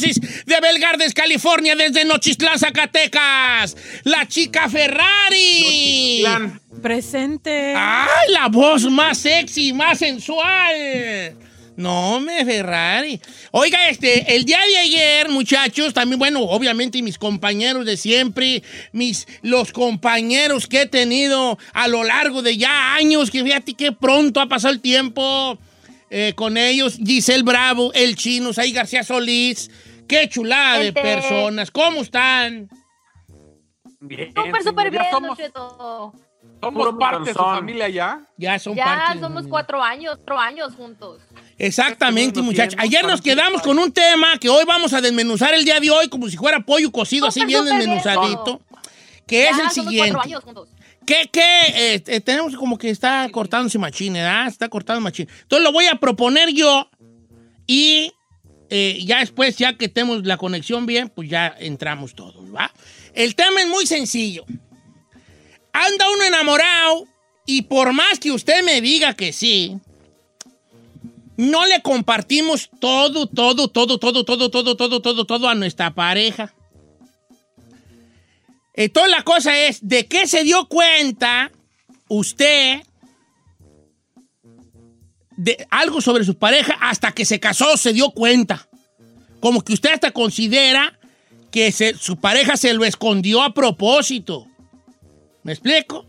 De Belgardes, California, desde Nochistlán, Zacatecas. La chica Ferrari. Presente. ¡Ay, la voz más sexy, más sensual! No, me Ferrari. Oiga, este, el día de ayer, muchachos, también, bueno, obviamente mis compañeros de siempre, mis, los compañeros que he tenido a lo largo de ya años, que fíjate qué pronto ha pasado el tiempo eh, con ellos. Giselle Bravo, El Chino, Say García Solís. Qué chulada de Gente. personas. ¿Cómo están? Bien, Súper, súper ya bien, somos, Cheto. somos parte de su familia ya. Ya son Ya parte somos cuatro años, cuatro años juntos. Exactamente, muchachos. Ayer nos quedamos con un tema que hoy vamos a desmenuzar el día de hoy como si fuera pollo cocido, así bien súper bien, desmenuzadito. Que Ya es el somos cuatro siguiente. años juntos. ¿Qué, qué? Eh, eh, tenemos como que está cortándose machín, ¿verdad? Está cortando machín. Entonces lo voy a proponer yo y eh, ya después, ya que tenemos la conexión bien, pues ya entramos todos, ¿va? El tema es muy sencillo. Anda uno enamorado y por más que usted me diga que sí, no le compartimos todo, todo, todo, todo, todo, todo, todo, todo, todo a nuestra pareja. Entonces la cosa es, ¿de qué se dio cuenta usted de algo sobre su pareja hasta que se casó se dio cuenta? Como que usted hasta considera que su pareja se lo escondió a propósito. ¿Me explico?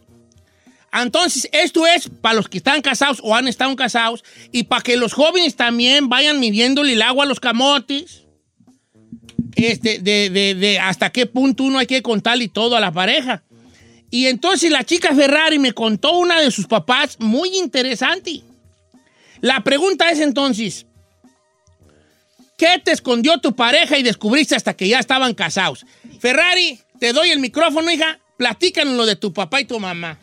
Entonces, esto es para los que están casados o han estado casados y para que los jóvenes también vayan midiéndole el agua a los camotes. Este, de, de- de hasta qué punto uno hay que contarle todo a la pareja. Y entonces la chica Ferrari me contó una de sus papás muy interesante. La pregunta es entonces, ¿qué te escondió tu pareja y descubriste hasta que ya estaban casados? Ferrari, te doy el micrófono, hija. Platícanos lo de tu papá y tu mamá.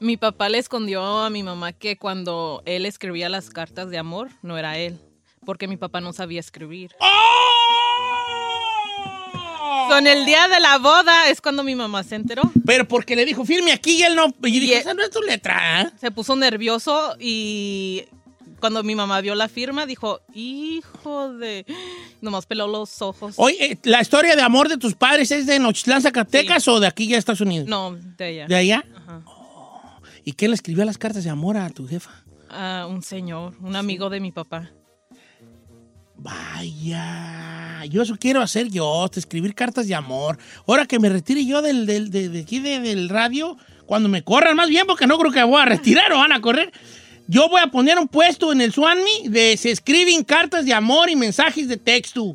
Mi papá le escondió a mi mamá que cuando él escribía las cartas de amor, no era él, porque mi papá no sabía escribir. ¡Oh! Con el día de la boda es cuando mi mamá se enteró. Pero porque le dijo, firme aquí y él no. Y dijo, Y- esa no es tu letra. ¿eh?". Se puso nervioso y cuando mi mamá vio la firma dijo, hijo de... Nomás peló los ojos. Oye, eh, ¿la historia de amor de tus padres es de Nochitlán, Zacatecas o de aquí ya Estados Unidos? No, de ella. ¿De allá? Ajá. ¿Y quién le escribió las cartas de amor a tu jefa? Ah, un señor, un amigo de mi papá. Vaya, yo eso quiero hacer yo, te escribir cartas de amor. Ahora que me retire yo del, del- de, de aquí de- del radio, cuando me corran más bien, porque no creo que voy a retirar o van a correr, yo voy a poner un puesto en el Swanmi de se escriben cartas de amor y mensajes de texto.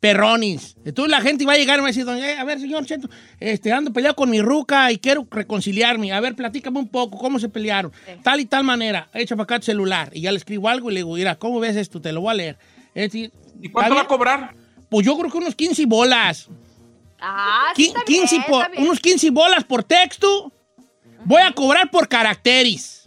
Perronis. Entonces la gente va a llegar y me va a decir, "Doña, eh, a ver, señor Cheto, este, ando peleado con mi ruca y quiero reconciliarme. A ver, platícame un poco, ¿cómo se pelearon? Tal y tal manera. Echa para acá tu celular. Y ya le escribo algo y le digo, mira, ¿cómo ves esto? Te lo voy a leer. Es decir, ¿Y cuánto ¿está va a cobrar? Pues yo creo que unos 15 bolas. Ah, Qui- está bien, 15 por- está bien. unos 15 bolas por texto. Voy a cobrar por caracteres.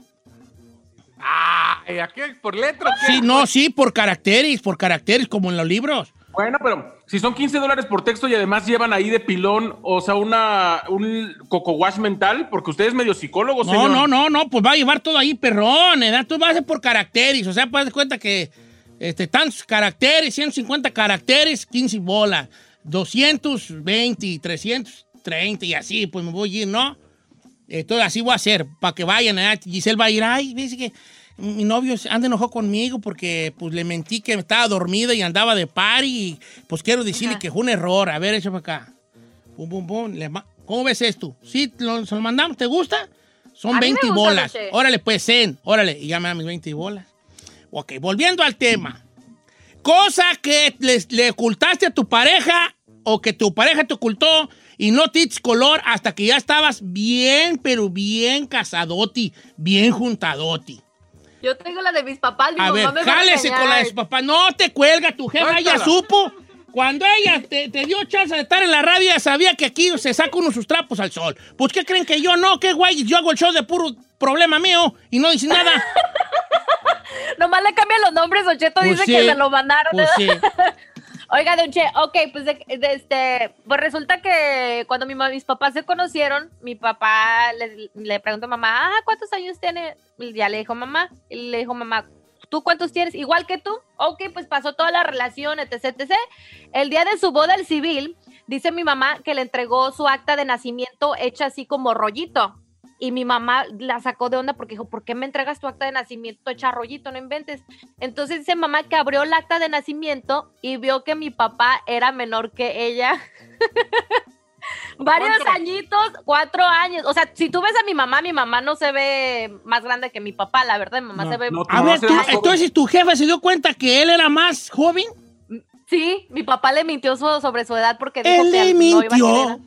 ¿A qué? ¿Por letra? qué? Sí, no, sí, por caracteres, por caracteres, como en los libros. Bueno, pero si son 15 dólares por texto y además llevan ahí de pilón, o sea, una, un coco wash mental, porque usted es medio psicólogo, No, señor. no, no, no, pues va a llevar todo ahí, perrón, ¿eh? Tú vas a hacer por caracteres, o sea, pues de cuenta que este, tantos caracteres, 150 caracteres, 15 bolas, 220 y 330 y así, pues me voy a ir, ¿no? Entonces así voy a hacer, para que vayan, ¿eh? Giselle va a ir, ay, dice que mi novio anda enojado conmigo porque pues le mentí que estaba dormida y andaba de party y pues quiero decirle Ajá. que fue un error. A ver, acá. Pum. Le ma- ¿Cómo ves esto? ¿Sí? ¿Lo, ¿Se lo mandamos? ¿Te gusta? Son A mí me 20 gusta, bolas. Noche. Órale, pues, Zen. Órale. Y ya me da mis 20 bolas. Ok, volviendo al tema. Cosa que les- le ocultaste a tu pareja o que tu pareja te ocultó y no te color hasta que ya estabas bien, pero bien casadoti, bien juntadoti. Yo tengo la de mis papás, mi A mamá ver, me va a con la de su papá. No te cuelga tu jefa, ella Suéltala. supo. Cuando ella te, te dio chance de estar en la radio, ella sabía que aquí se saca uno sus trapos al sol. Pues, ¿qué creen que yo no? ¿Qué güey? Yo hago el show de puro problema mío y no dice nada. Nomás le cambian los nombres, Ocheto Pues dice sí, que se lo mandaron. Pues sí. Oiga, Don Che, ok, pues, de- de este, pues resulta que cuando mis papás se conocieron, mi papá le, le preguntó a mamá, ah, ¿cuántos años tiene? Y ya le dijo mamá, y le dijo mamá, ¿tú cuántos tienes? Igual que tú. Ok, pues pasó toda la relación, etc, etc. El día de su boda el civil, dice mi mamá que le entregó su acta de nacimiento hecha así como rollito. Y mi mamá la sacó de onda porque dijo, ¿por qué me entregas tu acta de nacimiento hecha rollito? No inventes. Entonces dice mamá que abrió el acta de nacimiento y vio que mi papá era menor que ella. Varios ¿Cuánto? añitos, cuatro años. O sea, si tú ves a mi mamá, mi mamá no se ve más grande que mi papá, la verdad, mi mamá No, se ve... no, A ver, tú, entonces tu jefa se dio cuenta que él era más joven. Sí, mi papá le mintió su- sobre su edad porque dijo Él que le no iba a mintió.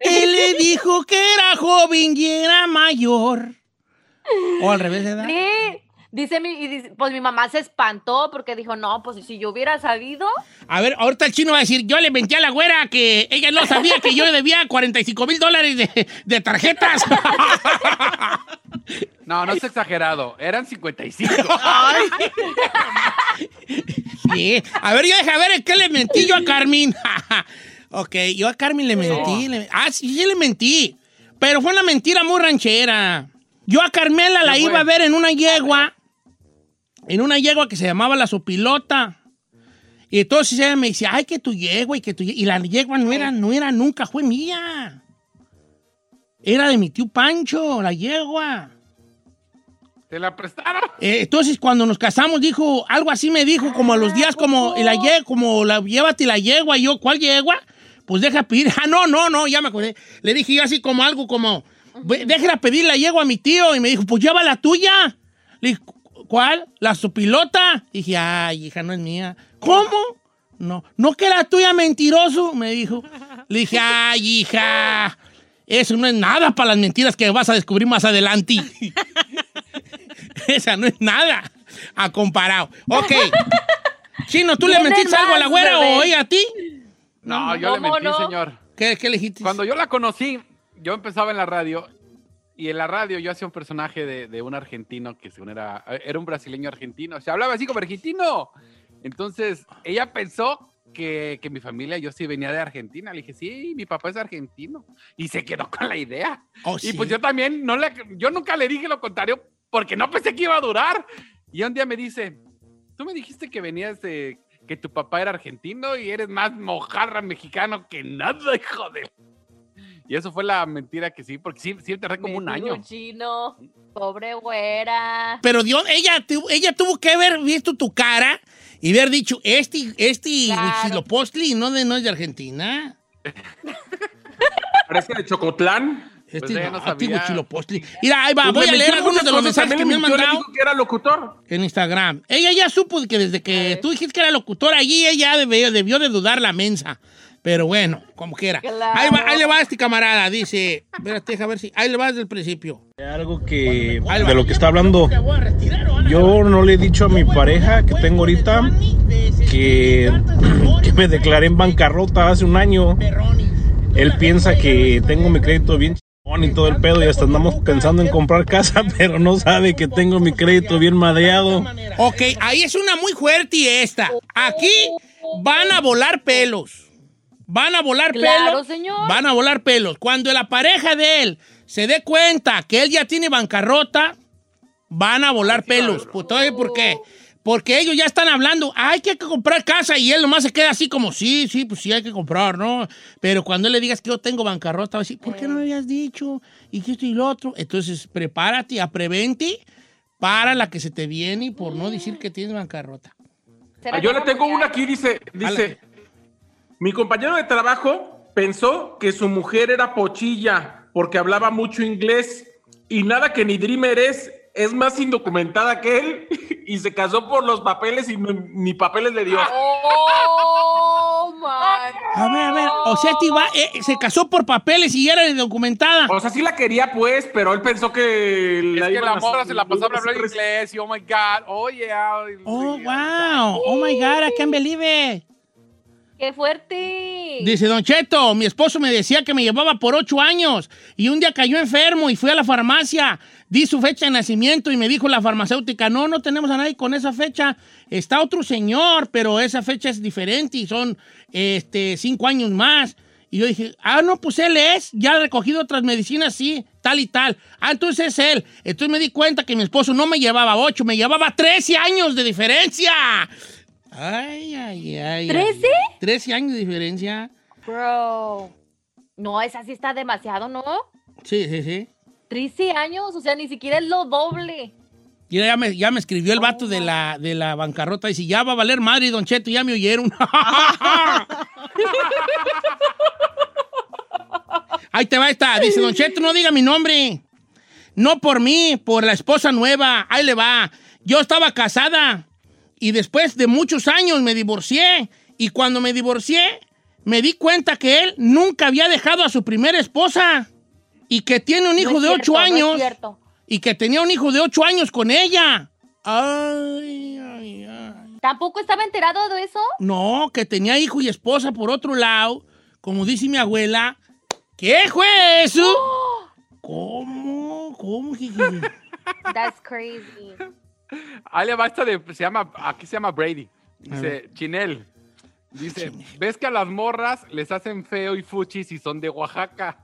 Él le dijo que era joven y era mayor. O al revés de edad. Sí, dice mi, y dice- pues mi mamá se espantó porque dijo, no, pues si yo hubiera sabido, A ver, ahorita el chino va a decir, yo le mentí a la güera que ella no sabía que yo le debía 45 mil dólares de, de tarjetas. No, no es exagerado. Eran 55. sí. A ver, yo deja ver en qué le mentí yo a Carmen. ok, yo a Carmen le mentí. le- ah, sí, sí le mentí. Pero fue una mentira muy ranchera. Yo a Carmela la ¿Qué iba a ver en una yegua. En una yegua que se llamaba La Sopilota. Y entonces ella me decía, ay, que tu yegua y que tu yegua. Y la yegua no era, no era, nunca fue mía. Era de mi tío Pancho, la yegua. ¿Te la prestaron? Eh, entonces, cuando nos casamos, dijo, algo así me dijo, como a los días, como la yegua, como la, llévate la yegua, y yo, ¿cuál yegua? Pues deja pedir, ah, no, no, no, ya me acordé. Le dije yo así como algo como, "Ve- déjala pedir la yegua a mi tío, y me dijo, pues lleva la tuya. Le dije, ¿cuál? La sopilota. Dije, ay, hija, no es mía. ¿Cómo? No, no que era tuya, mentiroso, me dijo. Le dije, ay, hija, eso no es nada para las mentiras que vas a descubrir más adelante. Esa no es nada a comparado. Ok. Chino, ¿tú le mentiste algo a la güera bebé. o ella a ti? No, yo le ¿Cómo mentí, no? señor. ¿Qué, qué le dijiste? Cuando yo la conocí, yo empezaba en la radio y en la radio yo hacía un personaje de, de un argentino que según era, era un brasileño argentino. Se hablaba así como argentino. Entonces, ella pensó que, que mi familia, yo sí venía de Argentina. Le dije, sí, mi papá es argentino. Y se quedó con la idea. Oh, Y sí. pues yo también, no le, yo nunca le dije lo contrario porque no pensé que iba a durar. Y un día me dice, tú me dijiste que venías de, que tu papá era argentino y eres más mojarra mexicano que nada, hijo de... Y eso fue la mentira que sí, porque sí, sí tardé como un año. chino, pobre güera. Pero Dios, ella, ella tuvo que haber visto tu cara y haber dicho, este, este Claro. Huitzilopochtli no, de, no es de Argentina. Parece de Chocotlán. Este Pues no no, sabía. Huitzilopochtli. Mira, ahí va, Pues voy a leer algunos de los mensajes que me han mandado dijo que era locutor. en Instagram. Ella ya supo que desde que tú dijiste que era locutor allí, ella debió, debió de dudar la mensa. Pero bueno, como quiera. Claro. Ahí, va, ahí le va este camarada, dice. Espérate, deja ver si. Ahí le va desde el principio. Algo que de lo que está hablando, yo no le he dicho a mi pareja que tengo ahorita que, que me declaré en bancarrota hace un año. Él piensa que tengo mi crédito bien y todo el pedo y hasta andamos pensando en comprar casa, pero no sabe que tengo mi crédito bien madreado. Ok, ahí es una muy fuerte y esta. Aquí van a volar pelos. Van a volar Claro, pelos. señor. Van a volar pelos. Cuando la pareja de él se dé cuenta que él ya tiene bancarrota, van a volar pelos. Pues, ¿sabes ¿Por qué? Porque ellos ya están hablando, hay que comprar casa y él nomás se queda así como, sí, sí, pues sí hay que comprar, ¿no? Pero cuando él le digas que yo tengo bancarrota, va a decir, ¿por qué no me habías dicho? Y que esto y lo otro. Entonces, prepárate, a preventi para la que se te viene por no decir que tienes bancarrota. ¿Será Ah, yo le tengo una aquí, dice, dice, mi compañero de trabajo pensó que su mujer era pochilla porque hablaba mucho inglés y nada que ni Dreamer es, es más indocumentada que él y se casó por los papeles y ni, ni papeles le dio. Oh, my. A ver, a ver, o sea, iba- eh, se casó por papeles y era documentada. O sea, sí la quería pues, pero él pensó que Es que la morra se la pasaba hablando inglés y oh my god, oh yeah. Oh, wow, oh my God, I can't believe it. ¡Qué fuerte! Dice Don Cheto, mi esposo me decía que me llevaba por ocho años y un día cayó enfermo y fui a la farmacia. Di su fecha de nacimiento y me dijo la farmacéutica, no, no tenemos a nadie con esa fecha. Está otro señor, pero esa fecha es diferente y son este, cinco años más. Y yo dije, ah, no, pues él es, ya ha recogido otras medicinas, sí, tal y tal. Ah, entonces es él. Entonces me di cuenta que mi esposo no me llevaba ocho, me llevaba 13 años de diferencia. Ay, ay, ay. ¿13? ay. 13 años de diferencia. Bro. No, esa sí está demasiado, ¿no? Sí, sí, sí. 13 años, o sea, ni siquiera es lo doble. Y ya me, ya me escribió el vato de la, de la bancarrota. Dice, ya va a valer madre, Don Cheto, ya me oyeron. Ahí te va esta. Dice, Don Cheto, no diga mi nombre. No por mí, por la esposa nueva. Ahí le va. Yo estaba casada y después de muchos años me divorcié. Y cuando me divorcié, me di cuenta que él nunca había dejado a su primera esposa. Y que tiene un hijo No de cierto, ocho no es años cierto. y que tenía un hijo de ocho años con ella. Ay, ay, ay. ¿Tampoco estaba enterado de eso? No, que tenía hijo y esposa por otro lado. Como dice mi abuela, ¿qué fue eso? ¿Cómo? ¿Cómo? jiji? That's crazy. Ahí le va esta de, se llama, aquí se llama Brady. Dice, Chinel. Dice, ¿ves que a las morras les hacen feo y fuchi si son de Oaxaca?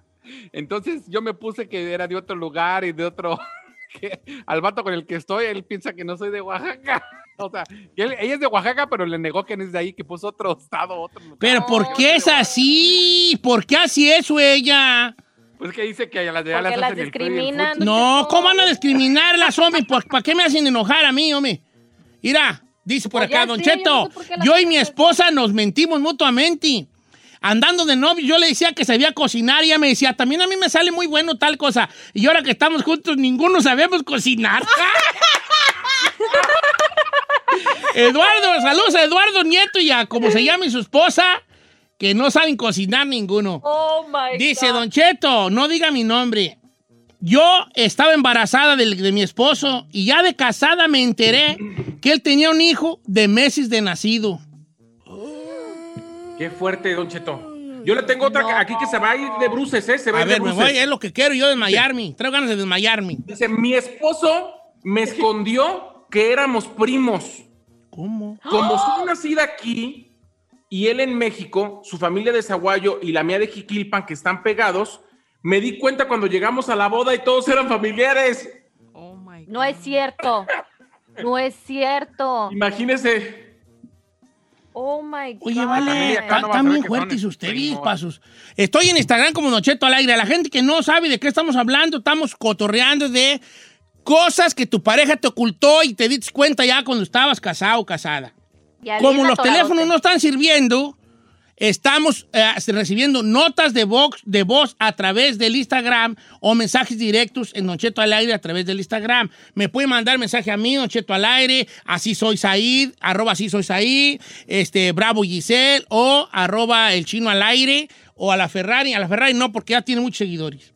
Entonces yo me puse que era de otro lugar y de otro... que al vato con el que estoy, él piensa que no soy de Oaxaca. O sea, y él- ella es de Oaxaca, pero le negó que no es de ahí, que puso otro estado, otro lugar. Pero ¿por qué es así? ¿Por qué así eso ella? Pues que dice que a las de las hacen el discriminan. No, ¿cómo van a discriminarlas, hombre? ¿Para qué me hacen enojar a mí, hombre? Mira, dice por Oye, acá, Don sí, yo no Cheto, las yo y mi esposa nos mentimos mutuamente. Andando de novio, yo le decía que sabía cocinar y ella me decía, también a mí me sale muy bueno tal cosa. Y ahora que estamos juntos, ninguno sabemos cocinar. Eduardo, saludos a Eduardo Nieto y a como se llame su esposa, que no saben cocinar ninguno. Oh my Dice God. Don Cheto, no diga mi nombre. Yo estaba embarazada del- de, mi esposo y ya de casada me enteré que él tenía un hijo de meses de nacido. Qué fuerte, Don Cheto. Yo le tengo otra que- aquí que se va a ir de bruces, ¿eh? Se va a de ver, me voy, es lo que quiero yo desmayarme. Traigo ganas de desmayarme. Dice, mi esposo me escondió que éramos primos. ¿Cómo? Como soy nacida aquí y él en México, su familia de Zaguayo y la mía de Jiquilpan, que están pegados, me di cuenta cuando llegamos a la boda y todos eran familiares. Oh my No es cierto. No es cierto. Imagínese. Oh my God. Oye, vale, no están saber bien fuertes ustedes, pasos. Estoy en Instagram como Nocheto al aire. A la gente que no sabe de qué estamos hablando, estamos cotorreando de cosas que tu pareja te ocultó y te diste cuenta ya cuando estabas casado o casada. Ya Como los teléfonos no están sirviendo, estamos eh, recibiendo notas de voz, de voz a través del Instagram o mensajes directos en Don Cheto al aire a través del Instagram. Me puede mandar mensaje a mí, Don Cheto al aire, así soy Said, arroba así soy Said, este, Bravo Giselle o arroba el chino al aire o a la Ferrari. A la Ferrari no, porque ya tiene muchos seguidores.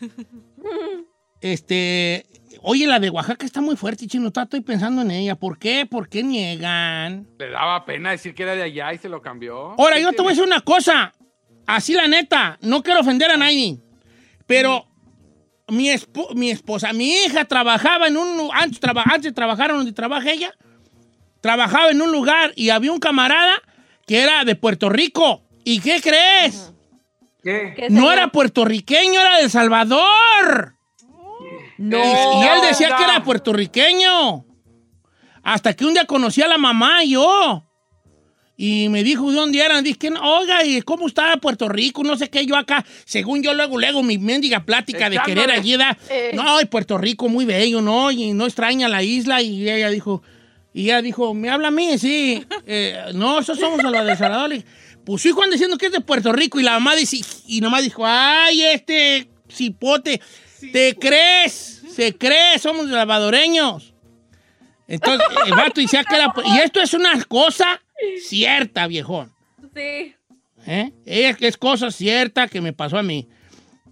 este, oye, la de Oaxaca está muy fuerte, chino. está- Estoy pensando en ella. ¿Por qué? ¿Por qué niegan? Le daba pena decir que era de allá y se lo cambió. Ahora, ¿Qué yo te voy a decir una cosa. Así la neta, no quiero ofender a nadie. Pero mi, espo- mi esposa, mi hija trabajaba en un antes, traba- antes de trabajar donde trabaja ella, trabajaba en un lugar y había un camarada que era de Puerto Rico. ¿Y qué crees? ¿Qué? ¿Qué No era puertorriqueño, era de El Salvador. No. Y él decía que era puertorriqueño. Hasta que un día conocí a la mamá y yo. Y me dijo de dónde eran. Dije, oiga, ¿y cómo está Puerto Rico? No sé qué, yo acá. Según yo, luego, luego, mi mendiga plática de querer allí. da, Eh. No, y Puerto Rico muy bello, ¿no? Y no extraña la isla. Y ella dijo, y ella dijo, ¿me habla a mí? Sí. Eh, no, esos somos los de Salvador. Pues sí, Juan diciendo que es de Puerto Rico. Y la mamá dice, y nomás dijo, ay, este cipote, ¿te crees? Se cree, somos salvadoreños. Entonces, el vato decía que era... Y esto es una cosa cierta, viejón. Sí. ¿eh? Es, es cosa cierta que me pasó a mí.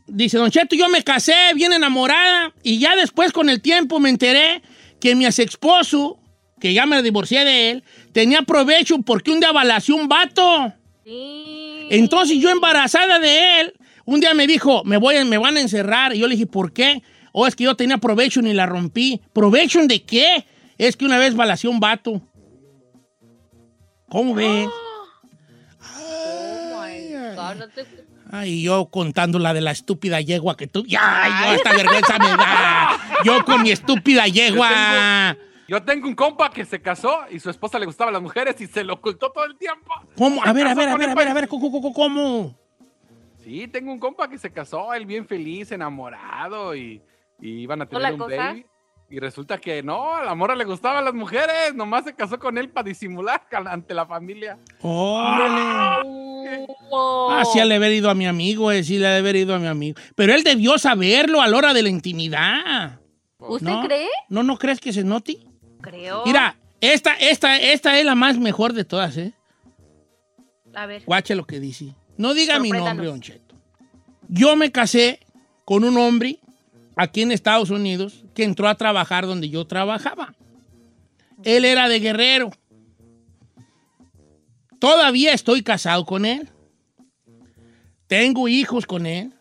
Dice, Don Cheto, yo me casé bien enamorada y ya después con el tiempo me enteré que mi ex esposo, que ya me divorcié de él, tenía provecho porque un día balació un vato. Sí. Entonces yo embarazada de él, un día me dijo, me, voy, a- me van a encerrar. Y yo le dije, ¿por qué? Oh, es que yo tenía provecho y la rompí. ¿Provecho de qué? Es que una vez balació un vato. ¿Cómo ves? Oh my God, no te- Ay, yo contando la de la estúpida yegua que tú. ¡Ya! Yo hasta vergüenza me da. Yo con mi estúpida yegua. Yo tengo un compa que se casó y su esposa le gustaban las mujeres y se lo ocultó todo el tiempo. ¿Cómo? A ver, a ver, a ver, a ver, a ver, ¿cómo? Sí, tengo un compa que se casó, él bien feliz, enamorado y, y iban a tener un cosa? baby. Y resulta que no, a la mora le gustaban las mujeres, nomás se casó con él para disimular ante la familia. Órale. Oh. Ah, sí, ha de haber ido a mi amigo, eh, sí, le ha de haber ido a mi amigo. Pero él debió saberlo a la hora de la intimidad. ¿Usted ¿No? cree? ¿No, no crees que se note? Creo. Mira, esta, esta, esta es la más mejor de todas, ¿eh? A ver. Guache lo que dice. No diga mi nombre, Don Cheto. Yo me casé con un hombre aquí en Estados Unidos que entró a trabajar donde yo trabajaba. Él era de Guerrero. Todavía estoy casado con él. Tengo hijos con él.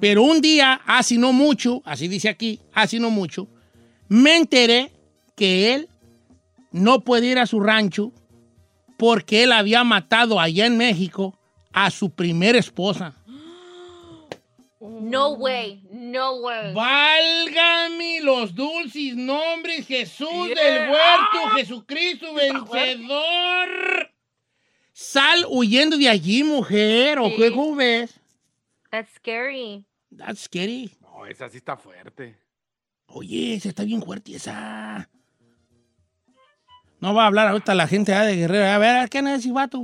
Pero un día, así no mucho, así dice aquí, así no mucho, me enteré que él no puede ir a su rancho porque él había matado allá en México a su primera esposa. No way. No way. Válgame los dulces nombres, Jesús Yeah. del huerto, Jesucristo vencedor. Sal huyendo de allí, mujer, ¿o Sí. qué ves? That's scary. That's scary. No, esa sí está fuerte. Oye, esa está bien fuerte esa. No va a hablar ahorita la gente ah, de Guerrero. A ver, ¿quién es ese vato?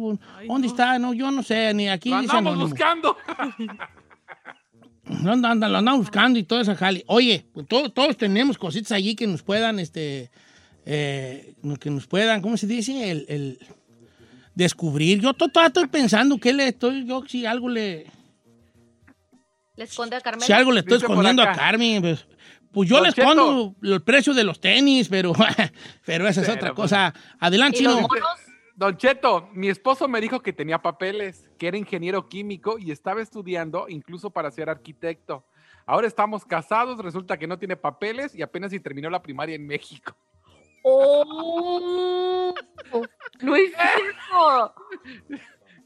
¿Dónde está? No, yo no sé, ni aquí Lo andamos anónimo. buscando. No andan, lo andan buscando y todo esa jale. Oye, pues to- todos tenemos cositas allí que nos puedan, este, eh, que nos puedan, ¿cómo se dice? El, el descubrir. Yo to- todavía estoy pensando que le estoy, yo si algo le, ¿Le esconde a Carmen? si algo le estoy escondiendo a. Carmen, pues, pues yo Don le Cheto. escondo el precio de los tenis, pero, pero esa es Pero, otra cosa. Adelante, ¿Y los chino. Don Cheto, mi esposo me dijo que tenía papeles, que era ingeniero químico y estaba estudiando incluso para ser arquitecto. Ahora estamos casados, resulta que no tiene papeles y apenas si terminó la primaria en México. Oh. No es cierto.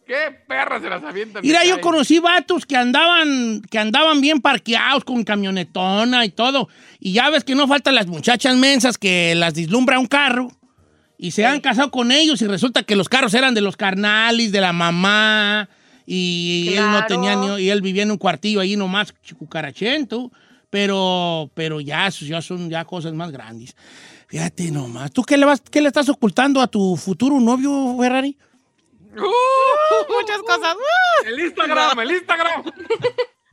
¡Qué perra se las avientan! Mira, yo conocí vatos que andaban, que andaban bien parqueados con camionetona y todo. Y ya ves que no faltan las muchachas mensas que las dislumbra un carro. Y se han casado con ellos y resulta que los carros eran de los carnales, de la mamá. Y él no Claro. tenía ni, y él vivía en un cuartillo ahí nomás cucarachento. Pero, pero ya, ya son ya cosas más grandes. Fíjate nomás. ¿Tú qué le, vas, qué le estás ocultando a tu futuro novio, Ferrari? Muchas cosas. ¡Uh! El Instagram, el Instagram.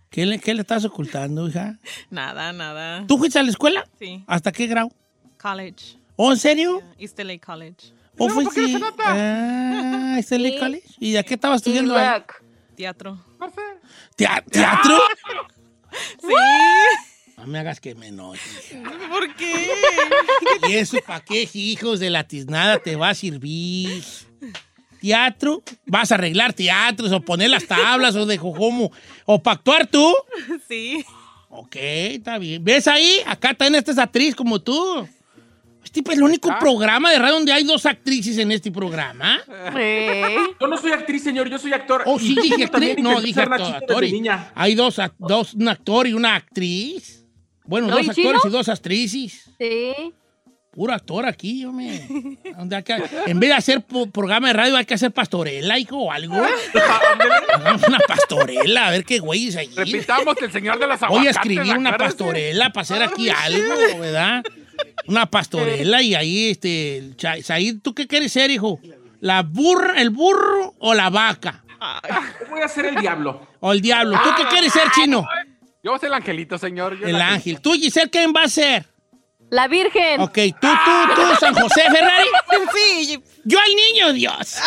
¿Qué le, qué le estás ocultando, hija? Nada, nada. ¿Tú fuiste a la escuela? Sí. ¿Hasta qué grado? College. ¿Oh, en serio? East LA College. ¿O No, ¿por qué fuiste? no se nota? Ah, ¿este Sí. College? ¿Y de qué estabas Y estudiando ahí? Teatro. No sé. Tea- ¿Teatro? Sí. No me hagas que me enoje. ¿Por qué? ¿Y eso para qué, hijos de la tiznada, te va a servir? ¿Teatro? ¿Vas a arreglar teatros o poner las tablas o de cómo? ¿O para actuar tú? Sí. Ok, está bien. ¿Ves ahí? Acá también esta es actriz como tú. Este es el único Ah. programa de radio donde hay dos actrices en este programa. Sí. Yo no soy actriz, señor, yo soy actor. Oh, sí, dije actriz. No, dije actor. Actor niña. Hay dos, dos, un actor y una actriz. Bueno, ¿No, dos actores chino? y dos actrices. Sí. Puro actor aquí, hombre. Hay que- en vez de hacer programa de radio, hay que hacer pastorela, hijo, o algo. Hagamos una pastorela, a ver qué güeyes ahí. Repitamos el señor de las Voy a escribir una pastorela para hacer aquí algo, ¿verdad? Una pastorela y ahí, este, Said, ¿tú qué quieres ser, hijo? ¿La burra, el burro o la vaca? Yo Voy a ser el diablo. ¿O el diablo? ¿Tú qué quieres ser, chino? Yo voy a ser el angelito, señor. Yo El ángel. ¿Tú, Giselle, quién va a ser? La Virgen. Ok, tú, tú, tú, San José Ferrari. Sí, Yo al niño Dios.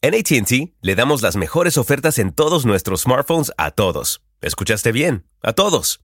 En ATT le damos las mejores ofertas en todos nuestros smartphones a todos. ¿Escuchaste bien? A todos.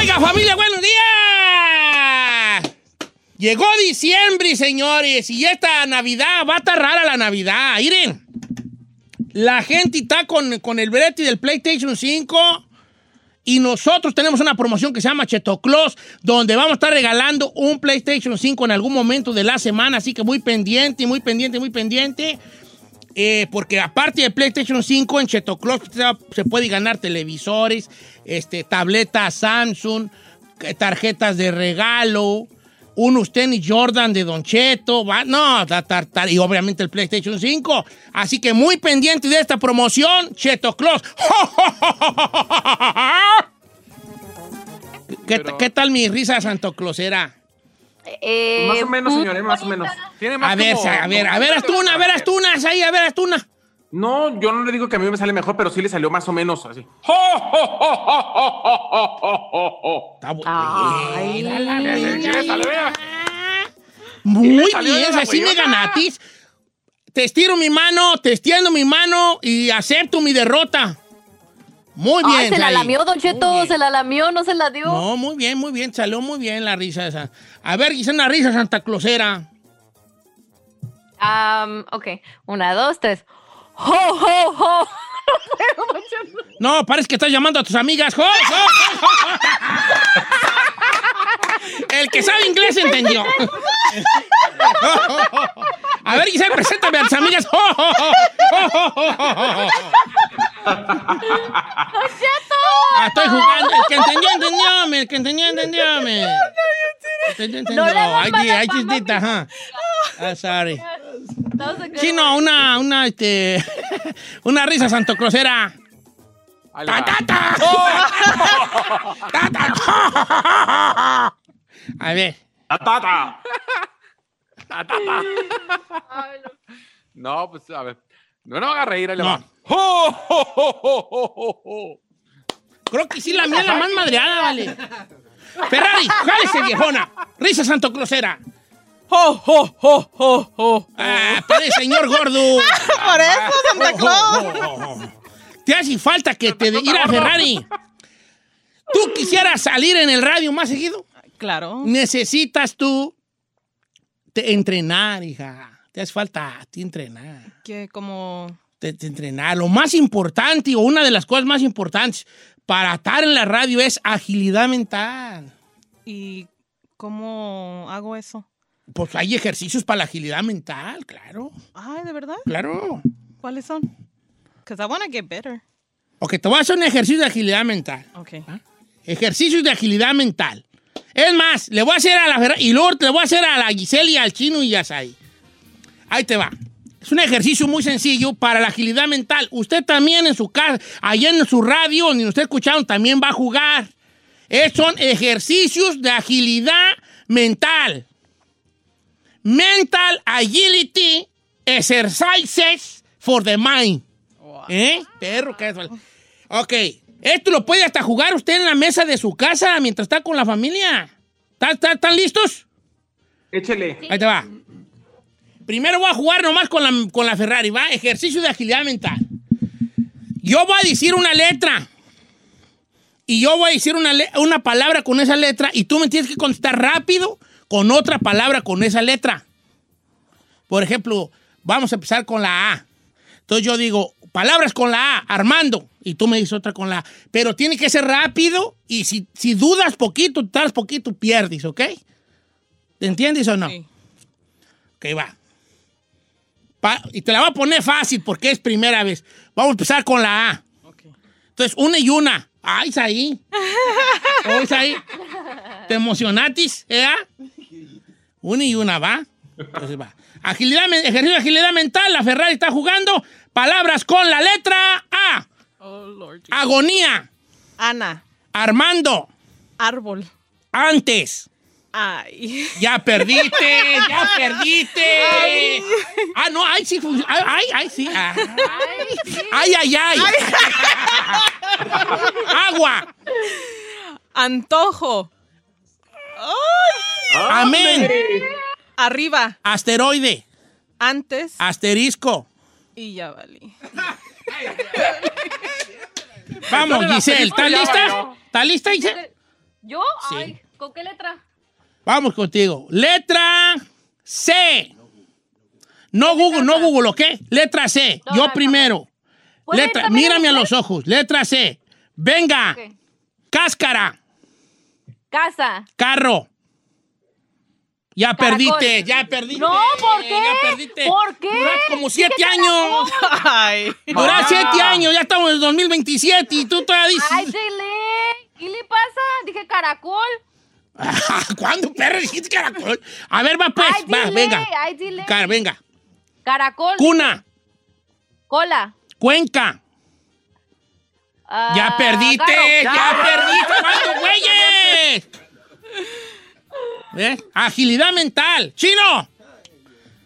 Oiga, familia, buenos días. Llegó diciembre, señores, y esta Navidad va a estar rara la Navidad. Miren, la gente está con, con el brete del PlayStation 5 y nosotros tenemos una promoción que se llama Cheto Claus, donde vamos a estar regalando un PlayStation 5 en algún momento de la semana, así que muy pendiente, muy pendiente, muy pendiente. Eh, porque aparte de PlayStation 5, en Cheto Claus se- puede ganar televisores, este, tabletas Samsung, eh, tarjetas de regalo, unos tenis Jordan de Don Cheto, va- no, ta- ta- ta- y obviamente el PlayStation 5. Así que muy pendiente de esta promoción, Cheto Claus. ¿Qué, tal mi risa Santo Clausera? Eh, Más o menos, señores, más o menos. Tiene más A ver, como- a ver, a ver, haz tú una, a ver, haz tú una, ahí, a ver, haz tú una. No, yo no le digo que a mí me sale mejor, pero sí le salió más o menos así. Está. Muy bien, así me ganatis. Te estiro mi mano, te extiendo mi mano y acepto mi derrota. Muy bien. Ay, se la lamió, Don Cheto, se la lamió, no se la dio. No, muy bien, muy bien. Salió muy bien la risa esa. A ver, hice una risa Santa Clausera. Am, ok, una, dos, tres. ¡Ho, ho, ho! No parece que estás llamando a tus amigas. ¡Jo, jo, jo, jo! El que sabe inglés entendió. A ver, Giselle, preséntame a tus amigas. Ah, estoy jugando. El que entendió, entendió. me. El que entendió, entendió. No Ay, a ay, mamá, chisdita, ajá. Ah, sorry. That was a good Sí, no, one. una, una, este, una risa santocrosera. Ahí ¡Ta, va. ta, ta! ¡Ta, ta! A ver. ¡Tatata! Ay, no. No, pues a ver. No, me haga reír, ahí le No. va. ¡Jo, jo, jo, jo, jo, jo, jo! Creo que sí, la mía la más madreada, vale. Ferrari, jálese, viejona. Risa santocrosera. ¡Oh, oh, oh, oh, oh! Ah, señor gordo. Por eso, Santa Claus. Te hace falta que te ir a Ferrari. ¿Tú quisieras salir en el radio más seguido? Claro. Necesitas tú te- entrenar, hija. Te hace falta a ti entrenar. Que como... Te, te entrenar. Lo más importante o una de las cosas más importantes para estar en la radio es agilidad mental. ¿Y cómo hago eso? Pues hay ejercicios para la agilidad mental, claro, Ay, ¿de verdad? claro. ¿Cuáles son? Because I want to get better. Ok, te voy a hacer un ejercicio de agilidad mental. Ok. Ejercicios de agilidad mental. Es más, le voy a hacer a la Ferrari y luego le voy a hacer a la Giselle y al chino y ya ahí. Ahí te va. Es un ejercicio muy sencillo para la agilidad mental. Usted también en su casa, allá en su radio, donde usted escucharon, también va a jugar. Es- son ejercicios de agilidad mental. Mental agility exercises for the mind. ¿Eh? Perro, ¿qué es? Ok. Esto lo puede hasta jugar usted en la mesa de su casa mientras está con la familia. ¿Están, están- están listos? Échele. Ahí te va. Primero voy a jugar nomás con la, con la Ferrari, ¿va? Ejercicio de agilidad mental. Yo voy a decir una letra. Y yo voy a decir una, una palabra con esa letra y tú me tienes que contestar rápido con otra palabra con esa letra. Por ejemplo, vamos a empezar con la A. Entonces yo digo, palabras con la A, Armando, y tú me dices otra con la A. Pero tiene que ser rápido y si, si dudas poquito, tardas poquito, pierdes, ¿ok? ¿Te entiendes o no? Sí. Ok, va. Pa- y te la voy a poner fácil porque es primera vez. Vamos a empezar con la A. Ok. Entonces, una y una. ¡Ay, ahí! ¡Ay, ahí! ¿Te emocionatis? ¿Eh? Una y una, ¿va? Entonces va. Agilidad, ejercicio de agilidad mental. La Ferrari está jugando. Palabras con la letra A. Oh, Lord. Agonía. Ana. Armando. Árbol. Antes. Ay. Ya perdiste, ya perdiste. Ah, no, ay, sí, ay, ay, ay, sí. ah. Ay, ay, ay. Agua. Antojo. Amén. Arriba. Asteroide. Antes. Asterisco. Y ya valí. Vamos, el Giselle, ¿estás lista? ¿Estás lista, Giselle? ¿Yo? Sí. Ay, ¿con qué letra? Vamos contigo. Letra C. No Google, no Google, ¿ok? Letra C. No, Yo no, primero. ¿Puede Letra, mírame a los ojos. Letra C. Venga. Cáscara. Casa. Carro. Ya Caracol. perdiste, ya perdiste. No, ¿por qué? Ya perdiste. ¿Por qué? Duras como siete años. Ay. Duras Ah. siete años, ya estamos en el 2027 y tú todavía dices. Ay, dile. ¿Qué le pasa? Dije caracol. ¿Cuándo, perro, dijiste caracol? A ver, va pues, Ay, va, dile. venga. Ay, dile. Car- venga. Caracol. Cuna, Cola. Cuenca. Ah, Ya perdiste, carro. ya perdiste, ¿cuántos güeyes? ¿Eh? Agilidad mental. ¡Chino!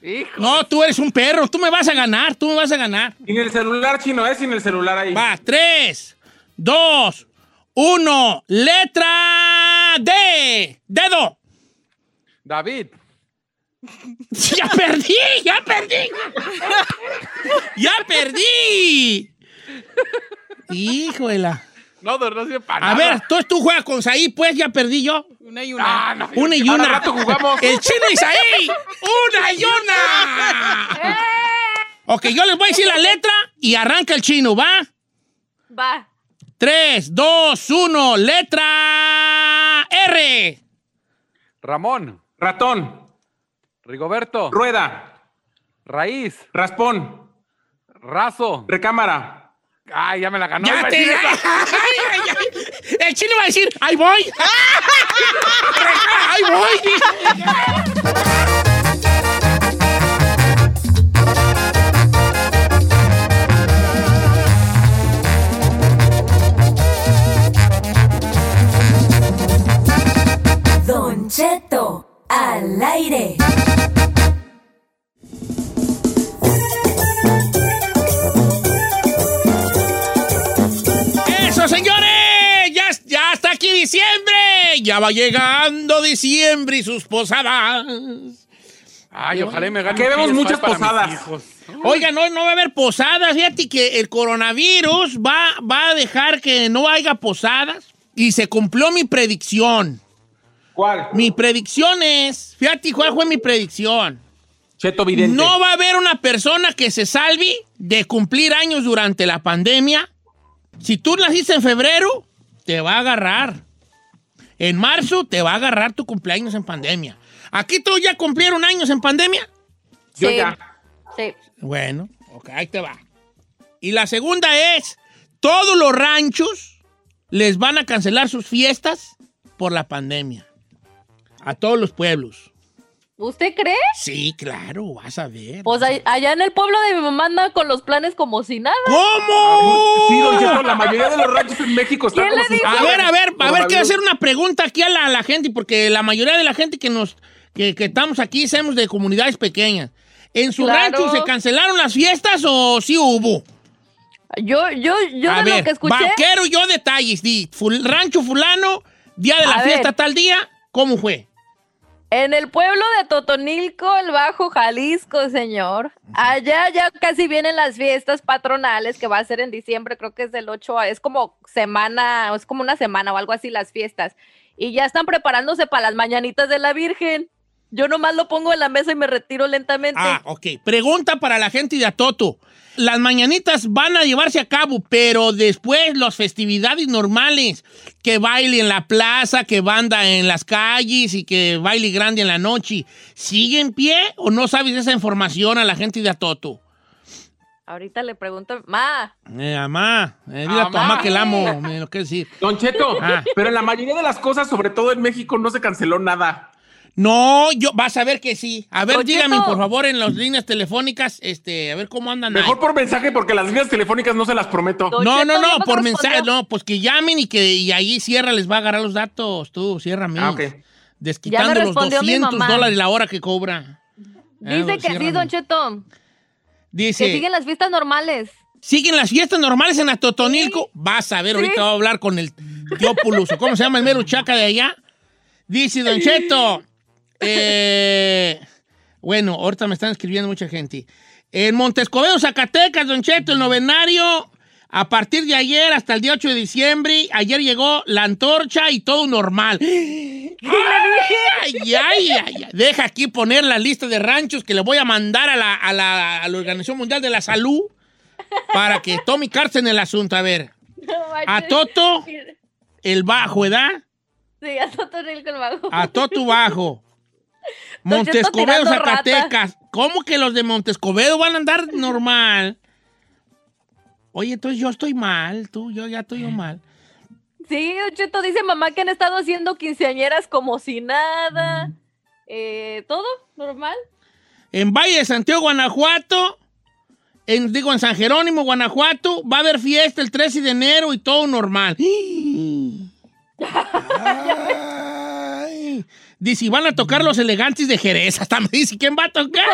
Hijo. No, tú eres un perro, tú me vas a ganar, tú me vas a ganar. Sin el celular, chino, ¿eh? Sin el celular ahí. Va, tres, dos, uno. Letra D. Dedo. David. Ya perdí, ya perdí. Ya perdí. Híjole. No, no, no sirve para A nada. ver, tú, tú juegas con Saí, pues ya perdí yo. Una y una. Ah, no, Una y una. rato jugamos. El chino y Saí. Una y una. Ok, yo les voy a decir la letra y arranca el chino, ¿va? Va. 3, 2, 1, letra R. Ramón, Ratón, Rigoberto, rueda, Raíz, raspón, Razo. recámara. Ay, ya me la ganó. Ya te-. Ay, ay, ay. El chino va a decir, ahí voy. Don Cheto, al aire. Ya va llegando diciembre y sus posadas. Ay, ojalá me gane. Aquí vemos PS5 muchas posadas. hijos. Oiga, no, no va a haber posadas. Fíjate que el coronavirus va, va a dejar que no haya posadas. Y se cumplió mi predicción. ¿Cuál? Mi predicción es, fíjate cuál fue mi predicción. Cheto Vidente. No va a haber una persona que se salve de cumplir años durante la pandemia. Si tú naciste en febrero, te va a agarrar. En marzo te va a agarrar tu cumpleaños en pandemia. ¿Aquí todos ya cumplieron años en pandemia? Yo Sí. ya. Sí. Bueno, ok, ahí te va. Y la segunda es, todos los ranchos les van a cancelar sus fiestas por la pandemia. A todos los pueblos. ¿Usted cree? Sí, claro, vas a ver. Pues a- allá en el pueblo de mi mamá anda con los planes como si nada. ¿Cómo? Sí, don Cheto, la mayoría de los ranchos en México están ¿Quién como si? A ver, a ver, a ver, quiero hacer una pregunta aquí a la, a la gente, porque la mayoría de la gente que nos, que, que estamos aquí somos de comunidades pequeñas. ¿En su Claro. rancho se cancelaron las fiestas o sí hubo? Yo, yo, yo a de ver, lo que escuché. vaquero yo detalles, di, ful- rancho fulano, día de la A fiesta ver. tal día, ¿cómo fue? En el pueblo de Totonilco, el Bajo Jalisco, señor. Allá ya casi vienen las fiestas patronales que va a ser en diciembre, creo que es del 8 a, es como semana, es como una semana o algo así las fiestas. Y ya están preparándose para las mañanitas de la Virgen. Yo nomás lo pongo en la mesa y me retiro lentamente. Ah, ok. Pregunta para la gente de Atoto. Las mañanitas van a llevarse a cabo, pero después las festividades normales, que baile en la plaza, que banda en las calles y que baile grande en la noche, ¿sigue en pie o no sabes esa información a la gente de Atoto? Ahorita le pregunto, ma, Eh, mamá, eh, dile a tu Mamá. que la amo, me lo que decir. Don Cheto, Ah. pero en la mayoría de las cosas, sobre todo en México, no se canceló nada. No, yo, vas a ver que sí. A ver, Don dígame, Cheto. por favor, en las líneas telefónicas, este, a ver cómo andan ahí. Mejor por mensaje porque las líneas telefónicas no se las prometo. Don No, Cheto, no, no, por mensaje, no, pues que llamen y que y ahí Sierra les va a agarrar los datos, tú, Sierra mí. Ah, ok. Desquitando Ya me los respondió mi 200 mamá. dólares la hora que cobra. Dice que sí. Don Cheto, Dice, que siguen las fiestas normales. ¿siguen las fiestas normales en Atotonilco? Vas a ver, ahorita Sí. voy a hablar con el Diópulos, o cómo se llama el mero chaca de allá. Dice Don Cheto, eh, bueno, ahorita me están escribiendo mucha gente. En Montescobedo, Zacatecas, Don Cheto, el novenario, a partir de ayer hasta el día 8 de diciembre, ayer llegó la antorcha y todo normal. Ay, ay, ay, ay. Deja aquí poner la lista de ranchos que le voy a mandar a la, a la- a la Organización Mundial de la Salud para que tome cartas en el asunto. A ver, a Toto, el bajo, ¿verdad? Sí, a Totonilco el Bajo. A Toto Bajo. Montescobedo, rata. Zacatecas. ¿Cómo que los de Montescobedo van a andar normal? Oye, entonces yo estoy mal, tú, yo ya estoy yo mal. Sí, Cheto dice mamá que han estado haciendo quinceañeras como si nada. Eh, todo normal. En Valle de Santiago, Guanajuato, en, digo, en San Jerónimo, Guanajuato, va a haber fiesta el 13 de enero y todo normal. Ay. Dice, y van a tocar los elegantes de Jerez. Hasta me dice, ¿quién va a tocar?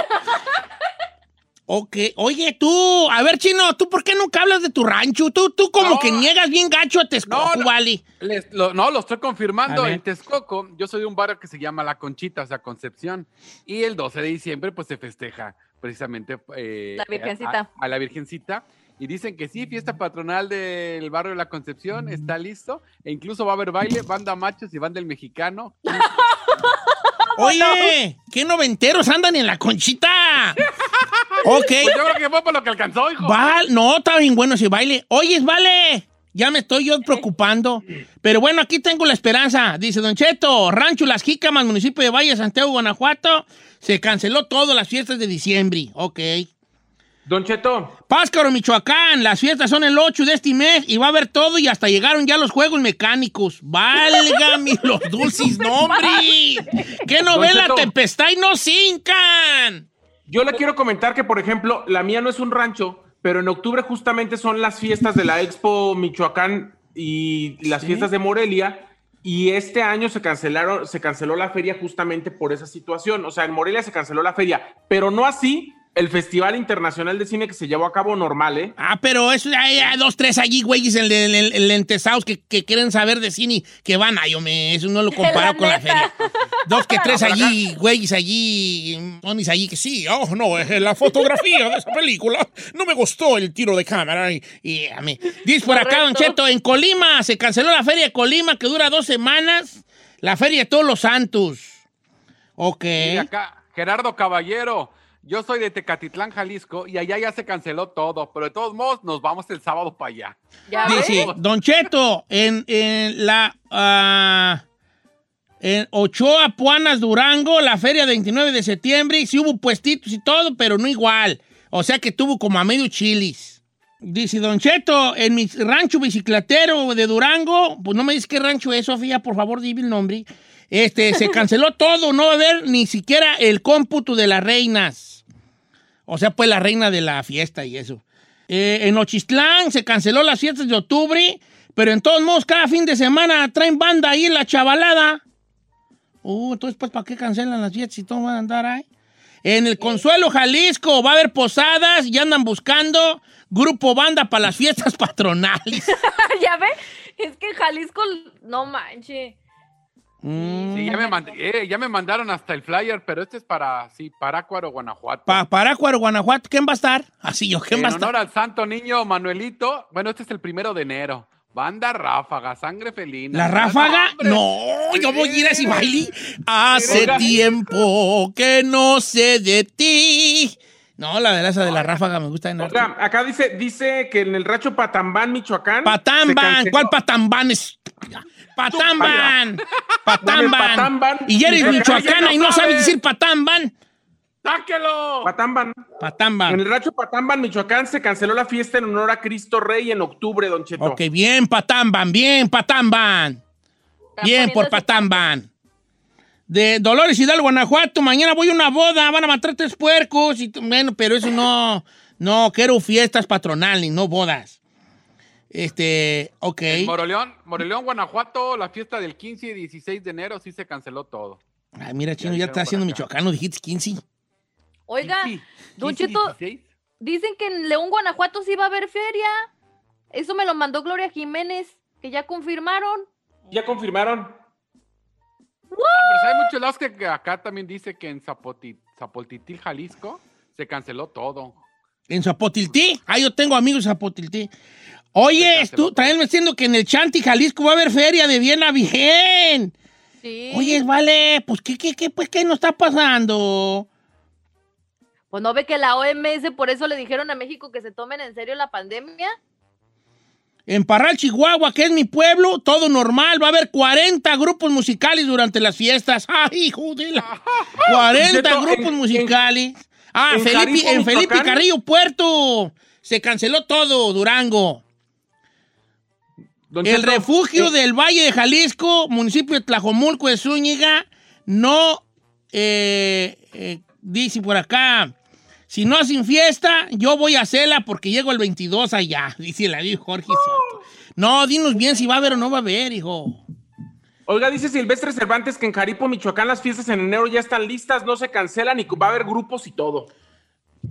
Ok, oye tú, a ver chino, ¿tú por qué nunca hablas de tu rancho? Tú, tú como No. que niegas bien gacho a Texcoco, No, no. vale. Les- lo- no, lo estoy confirmando. En Texcoco, yo soy de un barrio que se llama La Conchita, o sea, Concepción. Y el 12 de diciembre, pues se festeja precisamente eh, La Virgencita. A, a la Virgencita. Y dicen que sí, fiesta patronal del barrio de la Concepción está listo. E incluso va a haber baile, banda machos y banda del mexicano. Oye, ¿qué noventeros andan en la conchita? ok. Pues yo creo que fue por lo que alcanzó, hijo. Val, no, está bien bueno ese baile. Oyes, vale. Ya me estoy yo preocupando. Pero bueno, aquí tengo la esperanza. Dice Don Cheto, Rancho Las Jícamas, municipio de Valle, Santiago, Guanajuato. Se canceló todo las fiestas de diciembre. Ok. Don Cheto. Páscaro, Michoacán. Las fiestas son el 8 de este mes y va a haber todo y hasta llegaron ya los juegos mecánicos. Válgame los dulces nombres. ¿Qué novela. Tempestad y no cincan? Yo le quiero comentar que, por ejemplo, la mía no es un rancho, pero en octubre justamente son las fiestas de la Expo Michoacán y las Sí. fiestas de Morelia. Y este año se cancelaron, se canceló la feria justamente por esa situación. O sea, en Morelia se canceló la feria, pero no así el Festival Internacional de Cine que se llevó a cabo normal, ¿eh? Ah, pero eso hay, hay dos, tres allí, güeyes, el, el, el, el lentesaos que, que quieren saber de cine, que van, ay, hombre, eso no lo comparo La con la feria. Dos que tres allí, güeyes allí, monis allí, que sí, oh, no, eh, la fotografía de esa película, no me gustó el tiro de cámara. Y, y a mí. Dice por acá, Don. Cheto, en Colima, se canceló la feria de Colima, que dura dos semanas, la feria de todos los santos. Ok. Y acá, Gerardo Caballero. Yo soy de Tecatitlán, Jalisco, y allá ya se canceló todo, pero de todos modos nos vamos el sábado para allá. ¿Ya ves? Dice, Don Cheto, en, en la ah, en Ochoa, Puanas, Durango, la feria de 29 de septiembre, sí hubo puestitos y todo, pero no igual. O sea que tuvo como a medio chilis. Dice Don Cheto, en mi rancho bicicletero de Durango, pues no me dices qué rancho es, Sofía, por favor, dime el nombre. Este, se canceló todo, no va a haber ni siquiera el cómputo de las reinas. O sea, pues la reina de la fiesta y eso. Eh, en Ochistlán se canceló las fiestas de octubre, pero en todos modos, cada fin de semana traen banda ahí en la chavalada. Uh, entonces, pues, ¿para qué cancelan las fiestas si todos van a andar ahí? En el Consuelo, Jalisco, va a haber posadas y andan buscando grupo banda para las fiestas patronales. ¿Ya ve? Es que Jalisco, no manche. Mm. Sí, ya me, mand- eh, ya me mandaron hasta el flyer, pero este es para, sí, Parácuaro, Guanajuato. Pa Parácuaro, Guanajuato, ¿quién va a estar? Así yo, ¿quién en va a estar? honor al santo niño Manuelito, bueno, este es el primero de enero. Banda Ráfaga, Sangre Felina. ¿La ráfaga? hombre. No, yo voy a ir a ese baile. Hace Oiga. tiempo que no sé de ti. No, la verdad, esa de la ráfaga me gusta. en Oiga, acá dice, dice que en el rancho Patambán, Michoacán. canceló- ¿cuál Patambán es? Patamban, Patamban. Patamban. Y eres michoacana y no sabes sabe. decir Patamban. ¡Sáquelo! Patamban. En Patamban. el rancho Patamban, Michoacán, se canceló la fiesta en honor a Cristo Rey en octubre, Don Cheto. Ok, bien, Patamban, bien, Patamban. Bien por Patamban. De Dolores Hidalgo, Guanajuato, mañana voy a una boda, van a matar tres puercos. Y, bueno, pero eso no, no, quiero fiestas patronales, no bodas. Este, ok. En Moroleón, Moroleón, Guanajuato, la fiesta del 15 y 16 de enero sí se canceló todo. Ay, mira, chino, Ya está haciendo acá. michoacano, dijiste 15. Oiga, 15, Don 15 y Cheto, 16. dicen que en León, Guanajuato sí va a haber feria. Eso me lo mandó Gloria Jiménez, que ya confirmaron. ¿Ya confirmaron? Pero hay muchos lados que acá también dice que en Zapoti- Zapoltitil, Jalisco, se canceló todo. En Zapotiltí. Ah, yo tengo amigos en Zapotiltí. Oye, tú también me diciendo que en el Chanti, Jalisco, va a haber feria de bien a bien. Sí. Oye, vale, pues, ¿qué, qué, qué, pues, qué nos está pasando? Pues no ve que la OMS por eso le dijeron a México que se tomen en serio la pandemia. En Parral, Chihuahua, que es mi pueblo, todo normal. Va a haber 40 grupos musicales durante las fiestas. ¡Ay, hijo de la... 40 Cheto, grupos en- musicales. ah, en Felipe, Jalisco, en Felipe. Carrillo Puerto. Se canceló todo, Durango. Don El Cheto, refugio eh, del Valle de Jalisco, municipio de Tlajomulco de Zúñiga, no eh, eh, dice por acá. Si no hacen fiesta, yo voy a hacerla porque llego el 22 allá, dice la dijo Jorge. No, dinos bien si va a haber o no va a haber, hijo. Oiga, dice Silvestre Cervantes que en Jaripo, Michoacán, las fiestas en enero ya están listas, no se cancelan y va a haber grupos y todo.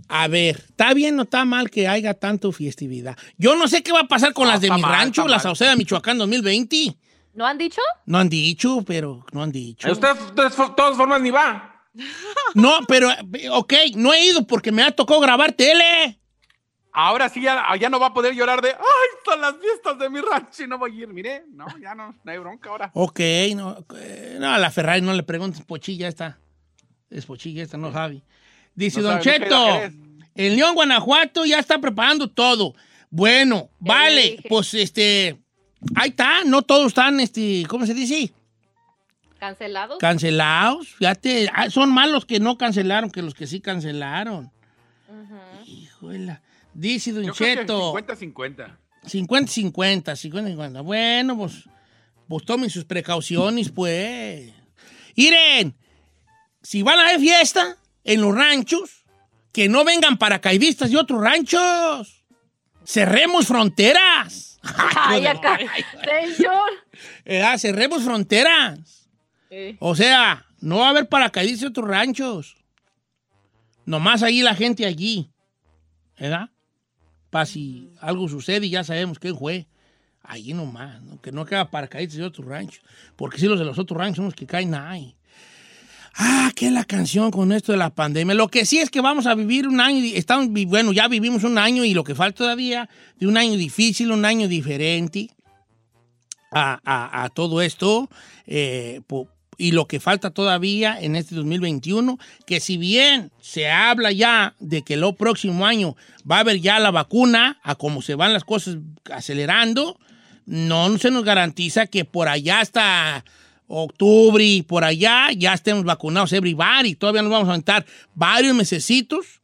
A ver, ¿está bien o está mal que haya tanto festividad? Yo no sé qué va a pasar con No, las de está mi mal, rancho, está las mal. Sauceda Michoacán 2020. ¿No han dicho? No han dicho, pero no han dicho. Usted de to- todas formas ni va. No, pero, ok, no he ido porque me ha tocado grabar tele. Ahora sí ya, ya no va a poder llorar de, ay, son las fiestas de mi rancho y no voy a ir. Mire, no, ya no, no hay bronca ahora. Ok, no, eh, no, a la Ferrari no le preguntes, Pochilla esta. Es Pochilla esta, no Javi. Dice No Don Cheto, el León Guanajuato ya está preparando todo. Bueno, Ya vale, pues este, ahí está, no todos están, este, ¿cómo se dice? ¿Cancelados? Cancelados. Fíjate, ah, son más los que no cancelaron que los que sí cancelaron. Híjole. Dice Don Yo creo que Cheto. 50-50. 50-50, 50-50. Bueno, pues, pues tomen sus precauciones, pues. Miren, si van a haber fiesta en los ranchos, que no vengan paracaidistas de otros ranchos. Cerremos fronteras. Ay, acá. Señor. Eh, cerremos fronteras. Eh, O sea, no va a haber paracaidistas de otros ranchos. Nomás ahí la gente allí. ¿Verdad? Para si algo sucede y ya sabemos quién fue. Allí nomás, ¿no? que no queda paracaidistas de otros ranchos. Porque si los de los otros ranchos son los que caen ahí. Ah, qué la canción con esto de la pandemia. Lo que sí es que vamos a vivir un año, estamos, bueno, ya vivimos un año y lo que falta todavía de un año difícil, un año diferente a, todo esto eh, y lo que falta todavía en este 2021, que si bien se habla ya de que el próximo año va a haber ya la vacuna, a cómo se van las cosas acelerando, no se nos garantiza que por allá hasta octubre y por allá ya estemos vacunados everybody. Todavía nos vamos a aventar varios mesecitos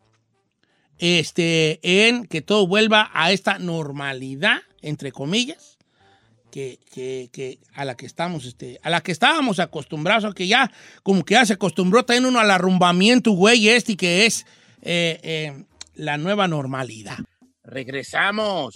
este, en que todo vuelva a esta normalidad, entre comillas que, que- que a la que estamos, este, a la que estábamos acostumbrados, o que ya, como que ya se acostumbró también uno al arrumbamiento, güey, este, que es eh, eh, la nueva normalidad. Regresamos.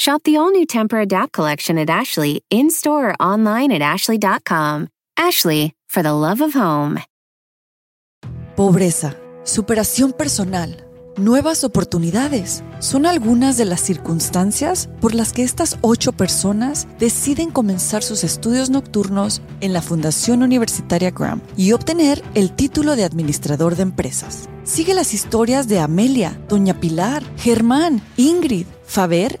Shop the all new Temper Adapt collection at Ashley in store or online at ashley.com. Ashley, for the love of home. Pobreza, superación personal, nuevas oportunidades son algunas de las circunstancias por las que estas ocho personas deciden comenzar sus estudios nocturnos en la Fundación Universitaria Graham y obtener el título de administrador de empresas. Sigue las historias de Amelia, Doña Pilar, Germán, Ingrid, Faber,